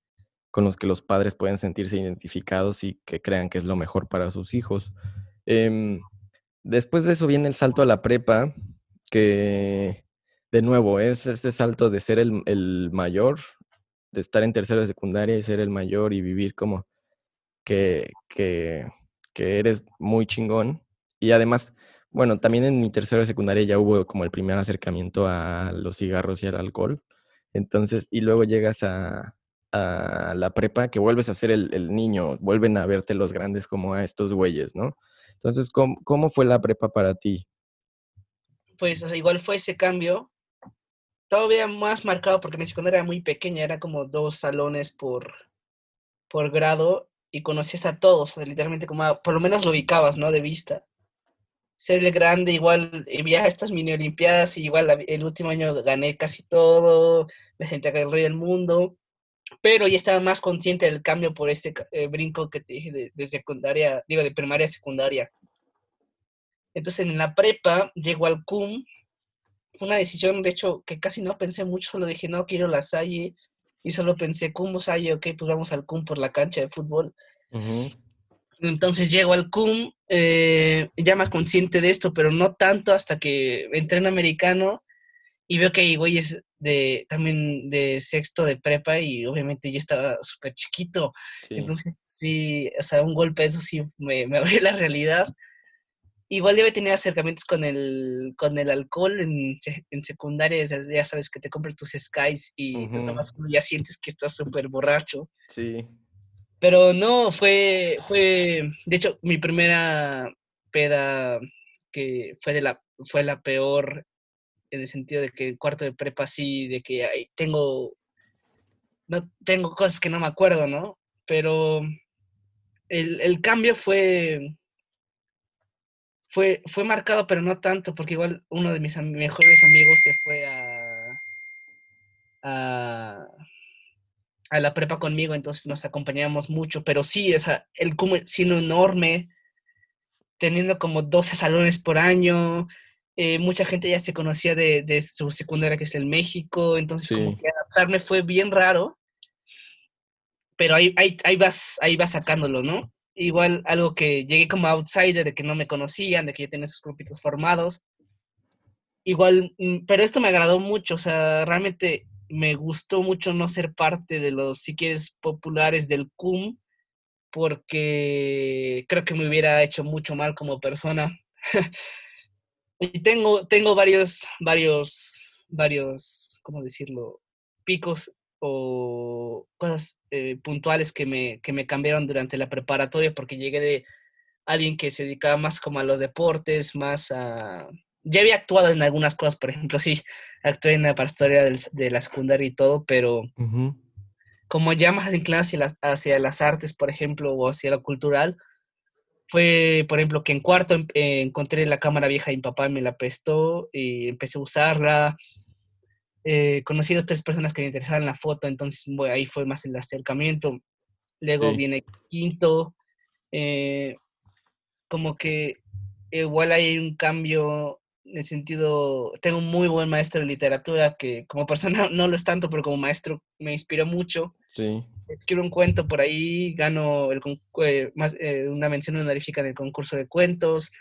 con los que los padres pueden sentirse identificados y que crean que es lo mejor para sus hijos. Em, después de eso viene el salto a la prepa, que, de nuevo, es ese salto de ser el, el mayor, de estar en tercera de secundaria y ser el mayor y vivir como que, que, que eres muy chingón. Y además, bueno, también en mi tercera de secundaria ya hubo como el primer acercamiento a los cigarros y al alcohol. Entonces, y luego llegas a, a la prepa, que vuelves a ser el, niño, vuelven a verte los grandes como a estos güeyes, ¿no? Entonces, ¿cómo, ¿cómo, fue la prepa para ti? Pues, igual fue ese cambio, todavía más marcado porque mi secundaria era muy pequeña, era como dos salones por, por grado y conocías a todos, literalmente como, por lo menos lo ubicabas, ¿no? De vista. Ser grande, igual, ya estas mini olimpiadas, y igual el último año gané casi todo, me senté acá el rey del mundo pero ya estaba más consciente del cambio por este eh, brinco que te dije de, secundaria, digo, de primaria a secundaria. Entonces en la prepa llego al CUM, fue una decisión, de hecho, que casi no pensé mucho, solo dije, no, quiero la Salle, y solo pensé, CUM o Salle, ok, pues vamos al CUM por la cancha de fútbol. Entonces llego al CUM, eh, ya más consciente de esto, pero no tanto hasta que entré en americano y veo que hay güeyes de, también de sexto de prepa y obviamente yo estaba súper chiquito. Entonces, sí, o sea, un golpe, eso sí, me, me abrió la realidad. Igual debe tener acercamientos con el, con el alcohol en, en secundaria, ya sabes que te compras tus skies y ya sientes que estás súper borracho. Sí. Pero no, fue, fue, de hecho, mi primera peda que fue de la, fue la peor en el sentido de que cuarto de prepa sí, de que hay, tengo, no, tengo cosas que no me acuerdo, ¿no? Pero el, el cambio fue, fue, fue marcado, pero no tanto, porque igual uno de mis mejores amigos se fue a, a, a la prepa conmigo, entonces nos acompañamos mucho, pero sí, o sea, el siendo enorme, teniendo como 12 salones por año, eh, mucha gente ya se conocía de, de, su secundaria, que es el México, entonces como que adaptarme fue bien raro, pero ahí, ahí, ahí, vas, ahí vas sacándolo, ¿no? Igual algo que llegué como outsider, de que no me conocían, de que ya tenía esos grupitos formados. Igual, mm, pero esto me agradó mucho, o sea, realmente me gustó mucho no ser parte de los, si quieres, populares del CUM, porque creo que me hubiera hecho mucho mal como persona. Y tengo, tengo varios, varios, varios, ¿cómo decirlo? Picos o cosas eh, puntuales que me, que me cambiaron durante la preparatoria porque llegué de alguien que se dedicaba más como a los deportes, más a... Ya había actuado en algunas cosas, por ejemplo, sí, actué en la pastoria de la secundaria y todo, pero como ya más inclinado hacia hacia las artes, por ejemplo, o hacia lo cultural, fue, por ejemplo, que en cuarto eh, encontré la cámara vieja y mi papá me la prestó y empecé a usarla. Eh, conocí a tres personas que me interesaban la foto, entonces ahí fue más el acercamiento. Luego viene quinto, eh, como que igual hay un cambio en el sentido, tengo un muy buen maestro de literatura que como persona no lo es tanto, pero como maestro me inspiró mucho. Sí escribo un cuento por ahí, gano el, eh, más, eh, una mención honorífica en el concurso de cuentos.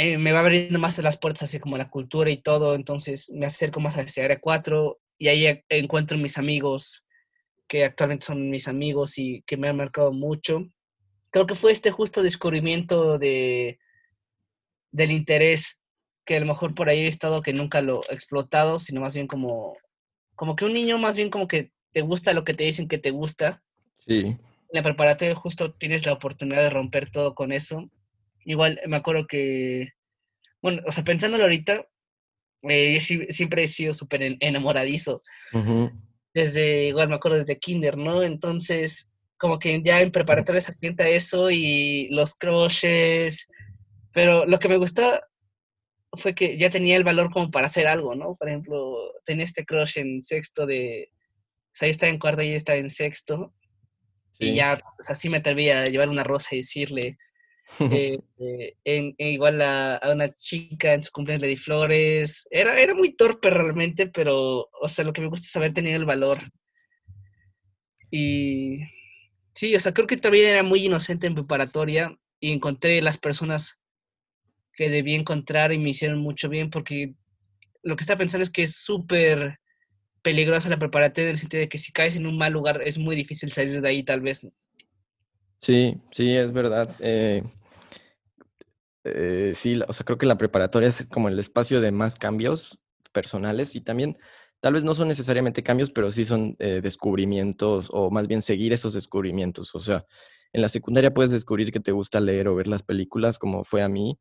Eh, me va abriendo más las puertas así como la cultura y todo, entonces me acerco más hacia Área 4 y ahí encuentro mis amigos que actualmente son mis amigos y que me han marcado mucho. Creo que fue este justo descubrimiento de, del interés que a lo mejor por ahí he estado que nunca lo he explotado, sino más bien como, como que un niño más bien como que te gusta lo que te dicen que te gusta. Sí. En la preparatoria justo tienes la oportunidad de romper todo con eso. Igual me acuerdo que, bueno, o sea, pensándolo ahorita, eh, siempre he sido súper enamoradizo. Desde, igual me acuerdo desde kinder, ¿no? Entonces, como que ya en preparatoria se asienta eso y los crushes, pero lo que me gusta fue que ya tenía el valor como para hacer algo, ¿no? Por ejemplo, tenía este crush en sexto de, sea, ahí estaba en cuarto y estaba en sexto. Y ya, o sea, sí me atrevía a llevar una rosa y decirle, eh, eh, en, igual a, una chica en su cumpleaños le di flores. Era, era muy torpe realmente, pero, o sea, lo que me gusta es haber tenido el valor. Y sí, o sea, creo que también era muy inocente en preparatoria y encontré las personas que debí encontrar y me hicieron mucho bien porque lo que está pensando es que es súper peligrosa la preparatoria en el sentido de que si caes en un mal lugar es muy difícil salir de ahí tal vez. Sí, sí, es verdad. Eh, eh, sí, o sea, creo que la preparatoria es como el espacio de más cambios personales y también tal vez no son necesariamente cambios, pero sí son eh, descubrimientos o más bien seguir esos descubrimientos. O sea, en la secundaria puedes descubrir que te gusta leer o ver las películas, como fue a mí,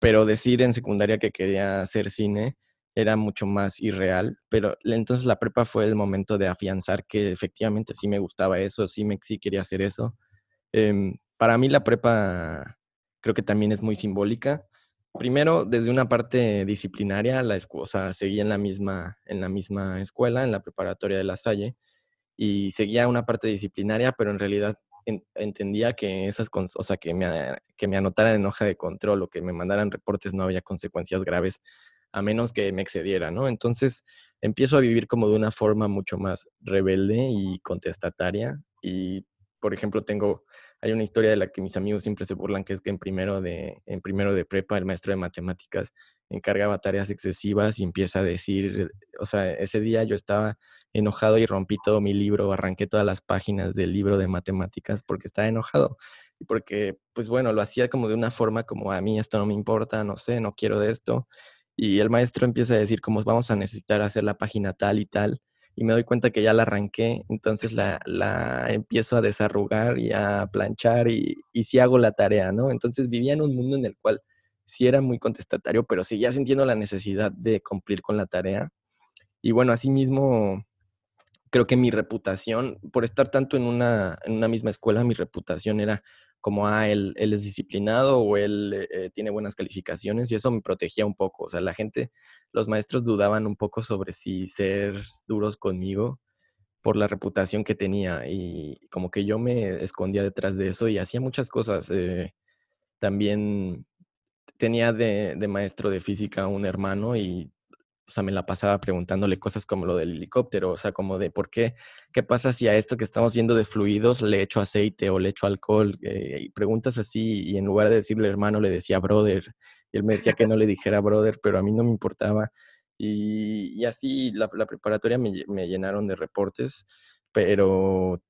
pero decir en secundaria que quería hacer cine era mucho más irreal, pero entonces la prepa fue el momento de afianzar que efectivamente sí me gustaba eso, sí, me, sí quería hacer eso. Em, para mí la prepa creo que también es muy simbólica. Primero, desde una parte disciplinaria, la o sea, seguía en la, misma, en la misma escuela, en la preparatoria de La Salle, y seguía una parte disciplinaria, pero en realidad entendía que esas o sea, que me, que me anotaran en hoja de control o que me mandaran reportes no había consecuencias graves a menos que me excediera, ¿no? Entonces empiezo a vivir como de una forma mucho más rebelde y contestataria y, por ejemplo, tengo, hay una historia de la que mis amigos siempre se burlan, que es que en primero de, en primero de prepa el maestro de matemáticas encargaba tareas excesivas y empieza a decir, o sea, ese día yo estaba enojado y rompí todo mi libro, arranqué todas las páginas del libro de matemáticas porque estaba enojado y porque, pues bueno, lo hacía como de una forma como a mí esto no me importa, no sé, no quiero de esto y el maestro empieza a decir como vamos a necesitar hacer la página tal y tal, y me doy cuenta que ya la arranqué, entonces la, la empiezo a desarrugar y a planchar y, y sí hago la tarea, ¿no? Entonces vivía en un mundo en el cual sí era muy contestatario, pero seguía sintiendo la necesidad de cumplir con la tarea. Y bueno, asimismo, creo que mi reputación, por estar tanto en una, en una misma escuela, mi reputación era como, ah, él, él es disciplinado o él eh, eh, tiene buenas calificaciones y eso me protegía un poco. O sea, la gente, los maestros dudaban un poco sobre si ser duros conmigo por la reputación que tenía y como que yo me escondía detrás de eso y hacía muchas cosas. Eh, también tenía de, de, maestro de física un hermano y sea, me la pasaba preguntándole cosas como lo del helicóptero, o sea, como de por qué, qué pasa si a esto que estamos viendo de fluidos le echo aceite o le echo alcohol, eh, y preguntas así, y en lugar de decirle hermano le decía brother, y él me decía que no le dijera brother, pero a mí no me importaba, y, así la, la preparatoria me, me, llenaron de reportes, pero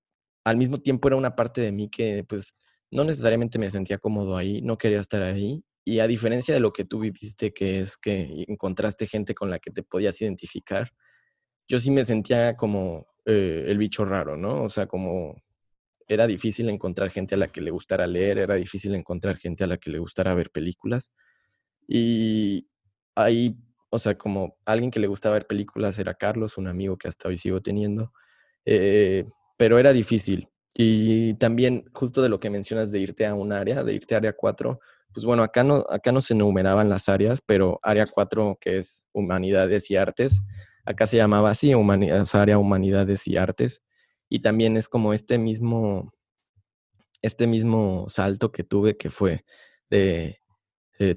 al mismo tiempo era una parte de mí que pues no necesariamente me sentía cómodo ahí, no quería estar ahí, y a diferencia de lo que tú viviste, que es que encontraste gente con la que te podías identificar, yo sí me sentía como eh, el bicho raro, ¿no? O sea, como era difícil encontrar gente a la que le gustara leer, era difícil encontrar gente a la que le gustara ver películas. Y ahí, o sea, como alguien que le gustaba ver películas era Carlos, un amigo que hasta hoy sigo teniendo, eh, pero era difícil. Y también justo de lo que mencionas de irte a un área, de irte a área 4, pues bueno, acá no, acá no se enumeraban las áreas, pero área 4, que es humanidades y artes, acá se llamaba así, área humanidades y artes. Y también es como este mismo, este mismo salto que tuve, que fue de,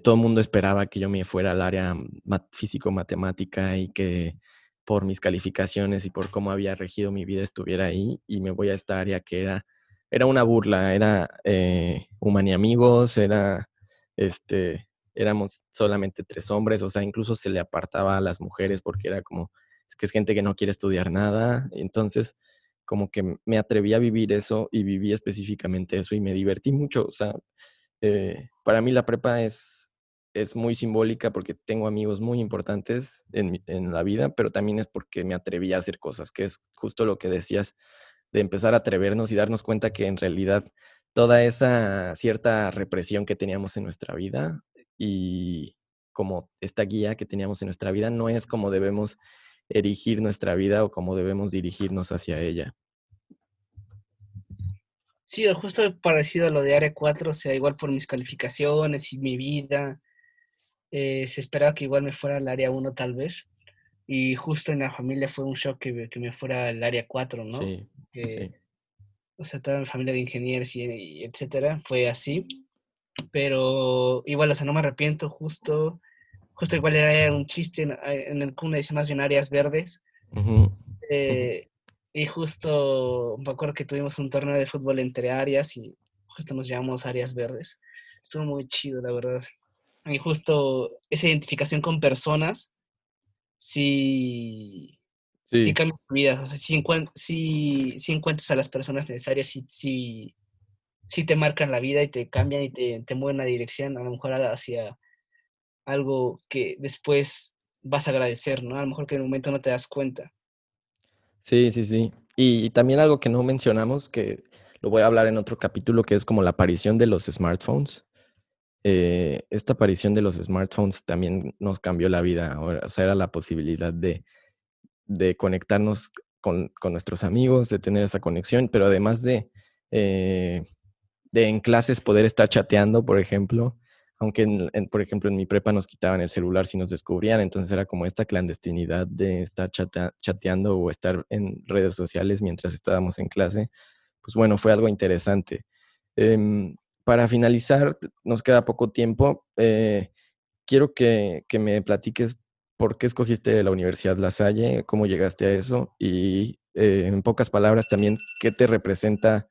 todo el mundo esperaba que yo me fuera al área físico-matemática y que por mis calificaciones y por cómo había regido mi vida estuviera ahí y me voy a esta área que era, era una burla, era eh, amigos, era este, éramos solamente tres hombres, o sea, incluso se le apartaba a las mujeres porque era como, que es gente que no quiere estudiar nada, entonces como que me atreví a vivir eso y viví específicamente eso y me divertí mucho, o sea, eh, para mí la prepa es, es muy simbólica porque tengo amigos muy importantes en, en la vida, pero también es porque me atreví a hacer cosas, que es justo lo que decías de empezar a atrevernos y darnos cuenta que en realidad toda esa cierta represión que teníamos en nuestra vida y como esta guía que teníamos en nuestra vida no es como debemos erigir nuestra vida o como debemos dirigirnos hacia ella. Sí, justo parecido a lo de Área 4, o sea, igual por mis calificaciones y mi vida, eh, se esperaba que igual me fuera al Área 1 tal vez, y justo en la familia fue un shock que, que me fuera al Área 4, ¿no? Sí, sí o sea, toda mi familia de ingenieros y, etcétera, fue así. Pero igual, o sea, no me arrepiento, justo, justo igual era un chiste en, el CUNA, dice más bien áreas verdes. Eh, y justo me acuerdo que tuvimos un torneo de fútbol entre áreas y justo nos llamamos áreas verdes. Estuvo muy chido, la verdad. y justo esa identificación con personas sí, sí. cambia tu vida. O sea, si, si, encuentras a las personas necesarias, si, si, te marcan la vida y te cambian y te, te mueven la dirección, a lo mejor hacia algo que después vas a agradecer, ¿no? A lo mejor que en el momento no te das cuenta. Sí, sí, sí. Y también algo que no mencionamos, que lo voy a hablar en otro capítulo, que es como la aparición de los smartphones. Eh, esta aparición de los smartphones también nos cambió la vida. Ahora, o sea, era la posibilidad de, de conectarnos con, con, nuestros amigos, de tener esa conexión, pero además de, eh, de en clases poder estar chateando, por ejemplo, aunque, por ejemplo, en mi prepa nos quitaban el celular si nos descubrían, entonces era como esta clandestinidad de estar chateando o estar en redes sociales mientras estábamos en clase, pues bueno, fue algo interesante. Em, para finalizar, nos queda poco tiempo. Eh, quiero que, me platiques por qué escogiste la Universidad La Salle, cómo llegaste a eso y, eh, en pocas palabras, también qué te representa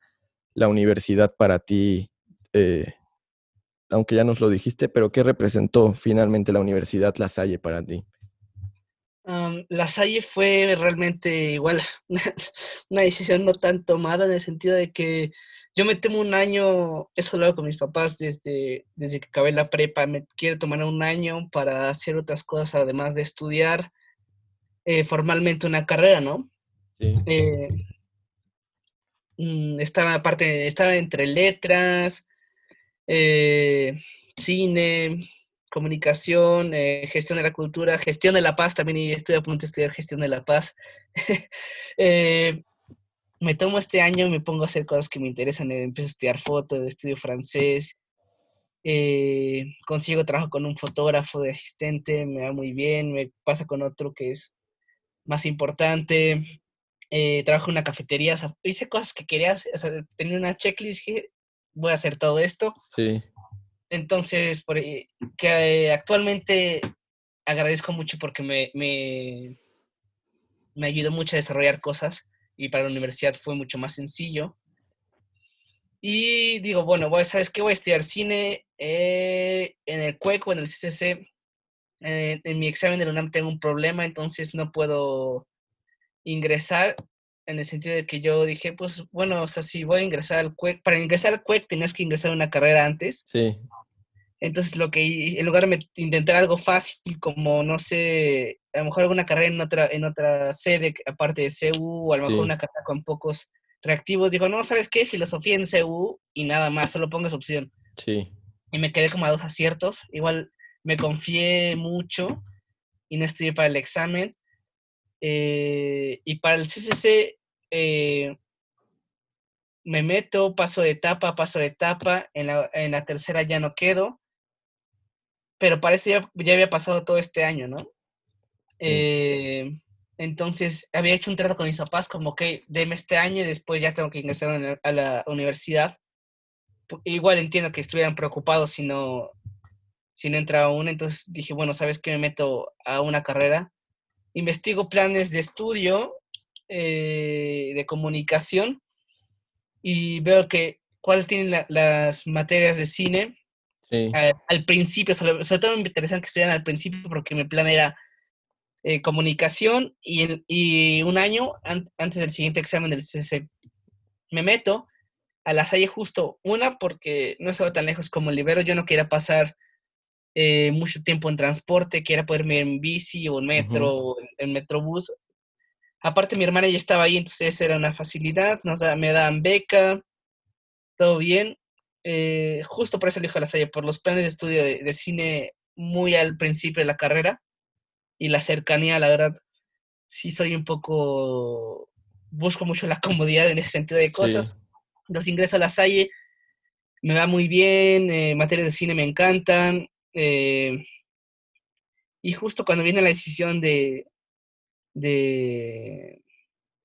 la universidad para ti eh, aunque ya nos lo dijiste, pero ¿qué representó finalmente la Universidad La Salle para ti? la Salle fue realmente igual una decisión no tan tomada en el sentido de que yo me temo un año, eso lo hago con mis papás desde, desde que acabé la prepa, me quiero tomar un año para hacer otras cosas además de estudiar eh, formalmente una carrera, ¿no? Sí. Eh, mm, estaba aparte, estaba entre letras, eh, cine, comunicación, eh, gestión de la cultura, gestión de la paz, también y estoy a punto de estudiar gestión de la paz. Eh, me tomo este año, me pongo a hacer cosas que me interesan, empiezo a estudiar foto, estudio francés, consigo trabajo con un fotógrafo de asistente, me va muy bien, me pasa con otro que es más importante, trabajo en una cafetería, hice cosas que quería, o sea, tenía una checklist que voy a hacer todo esto. Sí. Entonces, por, que actualmente agradezco mucho porque me, me, me ayudó mucho a desarrollar cosas y para la universidad fue mucho más sencillo. Y digo, bueno, ¿sabes qué? Voy a estudiar cine eh, en el CUEC o en el CCC. Eh, en mi examen de la UNAM tengo un problema, entonces no puedo ingresar en el sentido de que yo dije, pues bueno, o sea, si voy a ingresar al CUEC, para ingresar al CUEC tenías que ingresar a una carrera antes. Sí. Entonces, lo que en lugar de intentar algo fácil, como no sé, a lo mejor alguna carrera en otra, en otra sede, aparte de CU, o a lo mejor una carrera con pocos reactivos, dijo, no, ¿sabes qué? Filosofía en CU y nada más, solo pongas opción. Sí. Y me quedé como a dos aciertos. Igual me confié mucho y no estudié para el examen. Eh, y para el CCC eh, me meto, paso de etapa, paso de etapa, en la, tercera ya no quedo, pero parece ya, ya había pasado todo este año, ¿no? Eh, entonces había hecho un trato con mis papás como que deme este año y después ya tengo que ingresar a la universidad. Igual entiendo que estuvieran preocupados si no, si no entraba aún, entonces dije, bueno, ¿sabes qué? Me meto a una carrera investigo planes de estudio eh, de comunicación y veo que cuáles tienen las materias de cine. Al principio, sobre, todo me interesan que estuvieran al principio porque mi plan era eh, comunicación y, y, un año antes del siguiente examen del CC me meto a la Salle justo una porque no estaba tan lejos como el Libero, yo no quería pasar eh, mucho tiempo en transporte, quiera poderme en bici o en metro, o en, metrobús. Aparte, mi hermana ya estaba ahí, entonces era una facilidad, nos me daban beca, todo bien. Eh, justo por eso elijo la Salle, por los planes de estudio de, cine muy al principio de la carrera y la cercanía, la verdad, sí soy un poco, busco mucho la comodidad en ese sentido de cosas. Los ingresos a la Salle me va muy bien, eh, materias de cine me encantan, eh, y justo cuando viene la decisión de, de,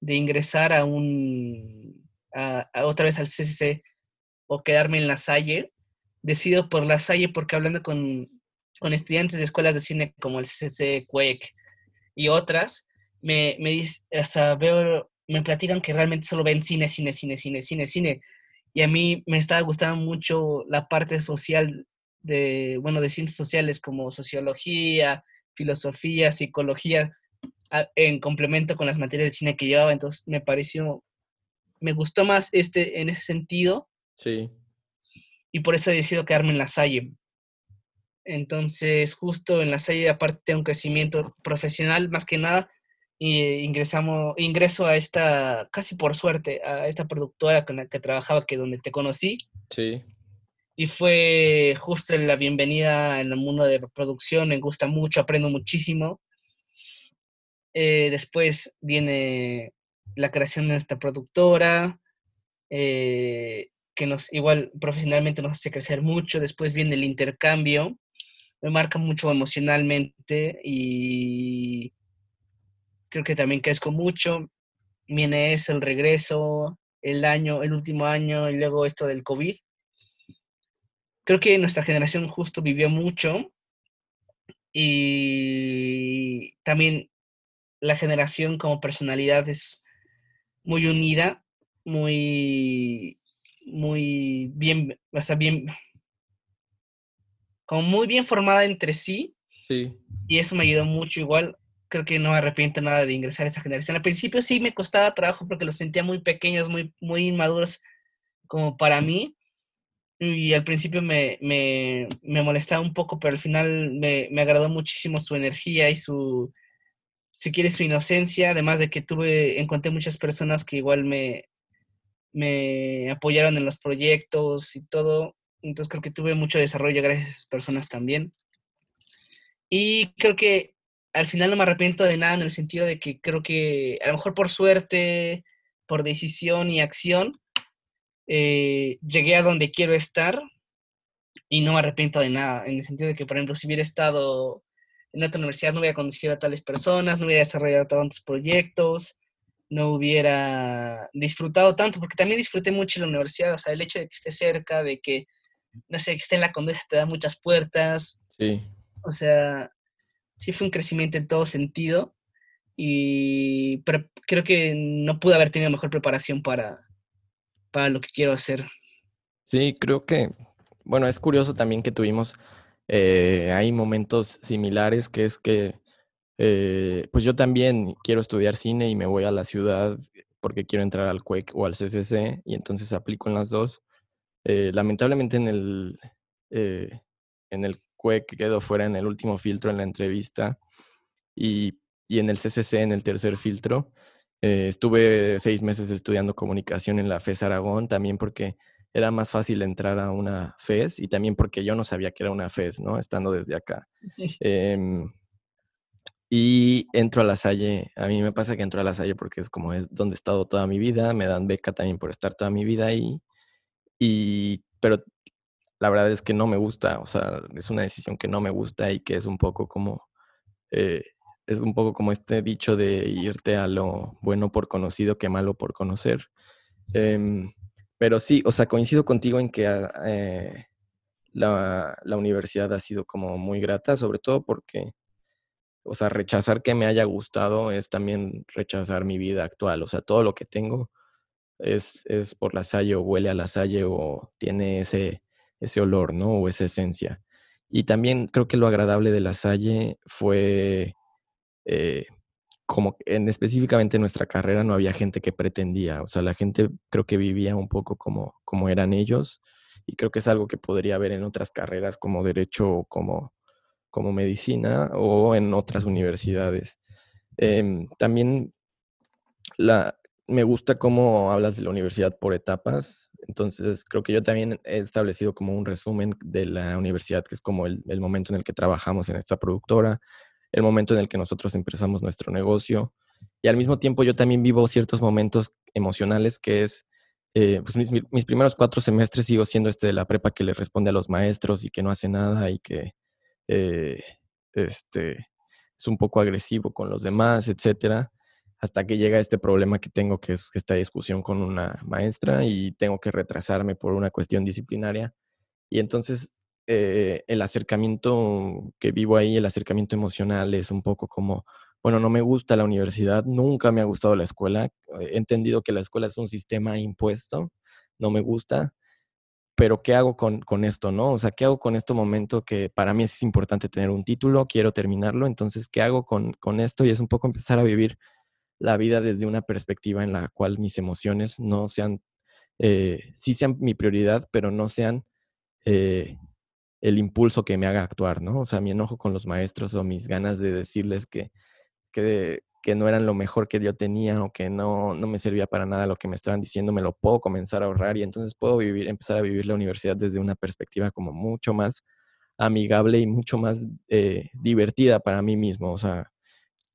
ingresar a un, a, otra vez al CCC o quedarme en la Salle, decido por la Salle porque hablando con, con estudiantes de escuelas de cine como el CCC, CUEC y otras, me, me, o sea, veo, me platican que realmente solo ven cine, cine, cine, cine, cine, cine. Y a mí me estaba gustando mucho la parte social de, bueno, de ciencias sociales como sociología, filosofía, psicología, en complemento con las materias de cine que llevaba, entonces me pareció, me gustó más este en ese sentido. Sí. Y por eso he decidido quedarme en la Salle. Entonces, justo en la Salle, aparte de un crecimiento profesional, más que nada, y ingresamos, ingreso a esta, casi por suerte, a esta productora con la que trabajaba, que donde te conocí. Sí. Y fue justo la bienvenida en el mundo de producción, me gusta mucho, aprendo muchísimo. Eh, después viene la creación de nuestra productora, eh, que nos igual profesionalmente nos hace crecer mucho. Después viene el intercambio, me marca mucho emocionalmente y creo que también crezco mucho. Viene eso, el regreso, el año, el último año y luego esto del COVID. Creo que nuestra generación justo vivió mucho y también la generación como personalidad es muy unida, muy, muy bien, o sea, bien, como muy bien formada entre sí. Sí. Y eso me ayudó mucho igual. Creo que no me arrepiento nada de ingresar a esa generación. Al principio sí me costaba trabajo porque los sentía muy pequeños, muy, muy inmaduros como para mí. Y al principio me, me, me molestaba un poco, pero al final me, me agradó muchísimo su energía y su, si quieres, su inocencia, además de que tuve, encontré muchas personas que igual me, me apoyaron en los proyectos y todo. Entonces creo que tuve mucho desarrollo gracias a esas personas también. Y creo que al final no me arrepiento de nada en el sentido de que creo que a lo mejor por suerte, por decisión y acción, eh, llegué a donde quiero estar y no me arrepiento de nada, en el sentido de que, por ejemplo, si hubiera estado en otra universidad no hubiera conocido a tales personas, no hubiera desarrollado tantos proyectos, no hubiera disfrutado tanto, porque también disfruté mucho la universidad, o sea, el hecho de que esté cerca, de que, no sé, que esté en la Condesa te da muchas puertas. Sí. O sea, sí fue un crecimiento en todo sentido, y pero creo que no pude haber tenido mejor preparación para, para lo que quiero hacer. Sí, creo que, bueno, es curioso también que tuvimos eh, hay momentos similares que es que, eh, pues yo también quiero estudiar cine y me voy a la ciudad porque quiero entrar al CUEC o al CCC y entonces aplico en las dos. Eh, lamentablemente en el, en el CUEC quedo fuera en el último filtro en la entrevista y, y en el CCC en el tercer filtro. estuve seis meses estudiando comunicación en la FES Aragón, también porque era más fácil entrar a una FES y también porque yo no sabía que era una FES, ¿no? Estando desde acá. Em, y entro a la Salle, a mí me pasa que entro a la Salle porque es como es donde he estado toda mi vida, me dan beca también por estar toda mi vida ahí, y, pero la verdad es que no me gusta, o sea, es una decisión que no me gusta y que es un poco como, eh, es un poco como este dicho de irte a lo bueno por conocido que malo por conocer. Em, pero sí, o sea, coincido contigo en que ah, eh, la, universidad ha sido como muy grata, sobre todo porque, o sea, rechazar que me haya gustado es también rechazar mi vida actual. O sea, todo lo que tengo es, es por la salle o huele a la salle o tiene ese, ese olor, ¿no? O esa esencia. Y también creo que lo agradable de la salle fue eh, como en específicamente en nuestra carrera no había gente que pretendía, o sea, la gente creo que vivía un poco como, como eran ellos y creo que es algo que podría haber en otras carreras como derecho o como, como medicina o en otras universidades. Em, también la, me gusta cómo hablas de la universidad por etapas, entonces creo que yo también he establecido como un resumen de la universidad, que es como el, el momento en el que trabajamos en esta productora, el momento en el que nosotros empezamos nuestro negocio. Y al mismo tiempo yo también vivo ciertos momentos emocionales que es, eh, pues mis, primeros cuatro semestres sigo siendo este de la prepa que le responde a los maestros y que no hace nada y que eh, este, es un poco agresivo con los demás, etcétera, hasta que llega este problema que tengo, que es esta discusión con una maestra y tengo que retrasarme por una cuestión disciplinaria. Y entonces eh, el acercamiento que vivo ahí, el acercamiento emocional es un poco como, bueno, no me gusta la universidad, nunca me ha gustado la escuela, he entendido que la escuela es un sistema impuesto, no me gusta, pero ¿qué hago con, con, esto, no? O sea, ¿qué hago con este momento que para mí es importante tener un título, quiero terminarlo, entonces, ¿qué hago con, con esto? Y es un poco empezar a vivir la vida desde una perspectiva en la cual mis emociones no sean, eh, sí sean mi prioridad, pero no sean eh, el impulso que me haga actuar, ¿no? O sea, mi enojo con los maestros o mis ganas de decirles que, que, que no eran lo mejor que yo tenía o que no, no me servía para nada lo que me estaban diciendo, me lo puedo comenzar a ahorrar y entonces puedo vivir, empezar a vivir la universidad desde una perspectiva como mucho más amigable y mucho más eh, divertida para mí mismo. O sea,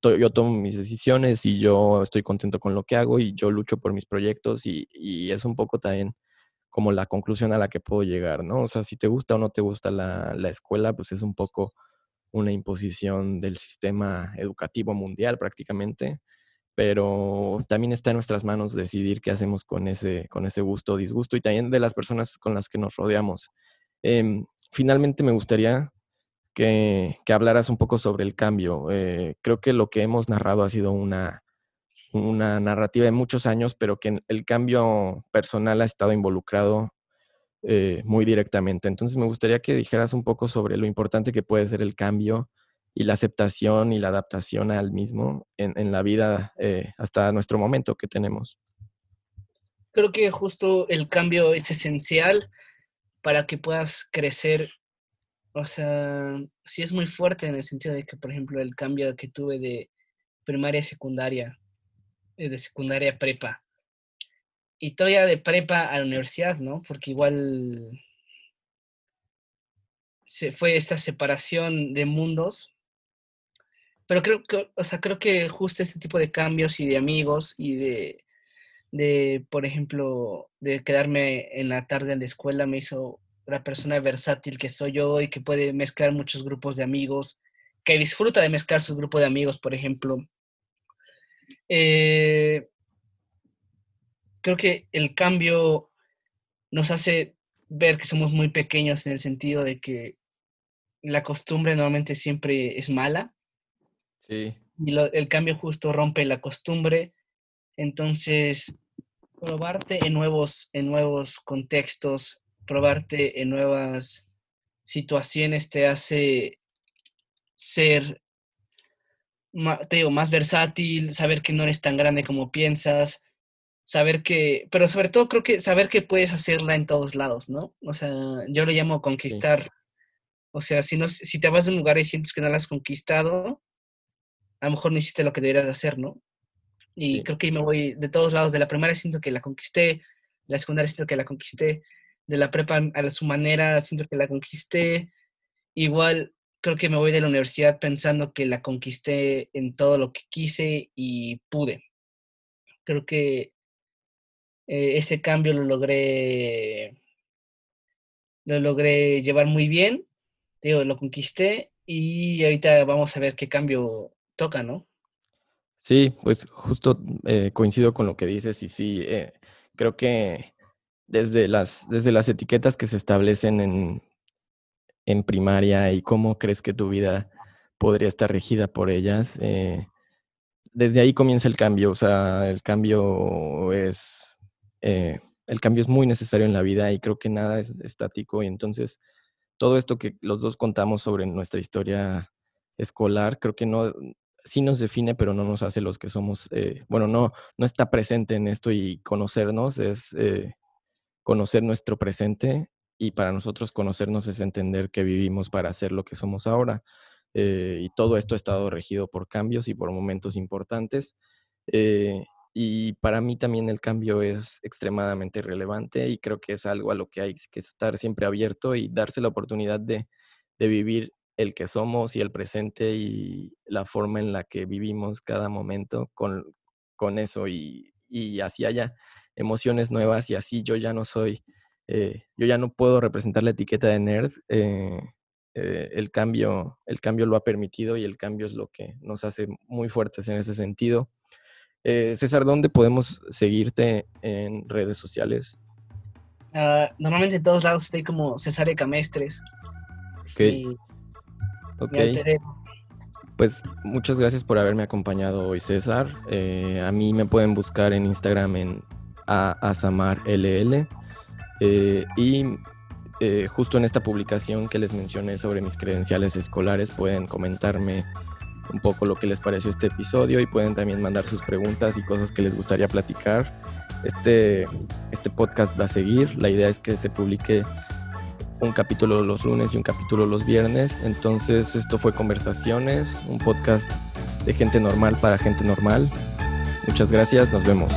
yo tomo mis decisiones y yo estoy contento con lo que hago y yo lucho por mis proyectos y, y, es un poco también como la conclusión a la que puedo llegar, ¿no? O sea, si te gusta o no te gusta la, la escuela, pues es un poco una imposición del sistema educativo mundial prácticamente, pero también está en nuestras manos decidir qué hacemos con ese, con ese gusto o disgusto y también de las personas con las que nos rodeamos. Em, finalmente me gustaría que, que, hablaras un poco sobre el cambio. Eh, creo que lo que hemos narrado ha sido una, una narrativa de muchos años, pero que el cambio personal ha estado involucrado eh, muy directamente. Entonces me gustaría que dijeras un poco sobre lo importante que puede ser el cambio y la aceptación y la adaptación al mismo en, la vida eh, hasta nuestro momento que tenemos. Creo que justo el cambio es esencial para que puedas crecer. O sea, sí es muy fuerte en el sentido de que, por ejemplo, el cambio que tuve de primaria a secundaria, eh, de secundaria a prepa, y todavía de prepa a la universidad, ¿no? Porque igual se fue esta separación de mundos. Pero creo que, o sea, creo que justo este tipo de cambios y de amigos y de, de, por ejemplo, de quedarme en la tarde en la escuela me hizo la persona versátil que soy yo y que puede mezclar muchos grupos de amigos, que disfruta de mezclar su grupo de amigos, por ejemplo. Eh, creo que el cambio nos hace ver que somos muy pequeños en el sentido de que la costumbre normalmente siempre es mala. Sí. Y el cambio justo rompe la costumbre. Entonces, probarte en nuevos, en nuevos contextos, probarte en nuevas situaciones te hace ser te digo, más versátil, saber que no eres tan grande como piensas, saber que, pero sobre todo creo que saber que puedes hacerla en todos lados, ¿no? O sea, yo lo llamo conquistar. O sea, si, no, si te vas de un lugar y sientes que no la has conquistado, a lo mejor no hiciste lo que deberías hacer, ¿no? Y creo que me voy de todos lados. De la primera siento que la conquisté, la secundaria siento que la conquisté, de la prepa a su manera siento que la conquisté. Igual creo que me voy de la universidad pensando que la conquisté en todo lo que quise y pude. Creo que eh, ese cambio lo logré, lo logré llevar muy bien, digo, lo conquisté y ahorita vamos a ver qué cambio toca, ¿no? Sí, pues justo eh, coincido con lo que dices y sí, eh, creo que desde las, desde las etiquetas que se establecen en, en primaria y cómo crees que tu vida podría estar regida por ellas, desde ahí comienza el cambio, o sea, el cambio es eh, el cambio es muy necesario en la vida y creo que nada es estático y entonces todo esto que los dos contamos sobre nuestra historia escolar, creo que no, sí nos define, pero no nos hace los que somos, eh, bueno, no, no está presente en esto y conocernos es eh, conocer nuestro presente y para nosotros conocernos es entender que vivimos para ser lo que somos ahora. y todo esto ha estado regido por cambios y por momentos importantes. Y para mí también el cambio es extremadamente relevante y creo que es algo a lo que hay que estar siempre abierto y darse la oportunidad de, vivir el que somos y el presente y la forma en la que vivimos cada momento con, con eso y, y, así haya emociones nuevas y así yo ya no soy, eh, yo ya no puedo representar la etiqueta de nerd. Eh, eh, el, cambio, el cambio lo ha permitido y el cambio es lo que nos hace muy fuertes en ese sentido. Eh, César, ¿dónde podemos seguirte en redes sociales? Ah, normalmente en todos lados estoy como César Camestres. Ok. ok. Pues muchas gracias por haberme acompañado hoy, César. Eh, a mí me pueden buscar en Instagram en ASamarLL. Eh, y eh, justo en esta publicación que les mencioné sobre mis credenciales escolares pueden comentarme un poco lo que les pareció este episodio y pueden también mandar sus preguntas y cosas que les gustaría platicar. Este, este podcast va a seguir. La idea es que se publique un capítulo los lunes y un capítulo los viernes. Entonces esto fue Conversaciones, un podcast de gente normal para gente normal. Muchas gracias, nos vemos.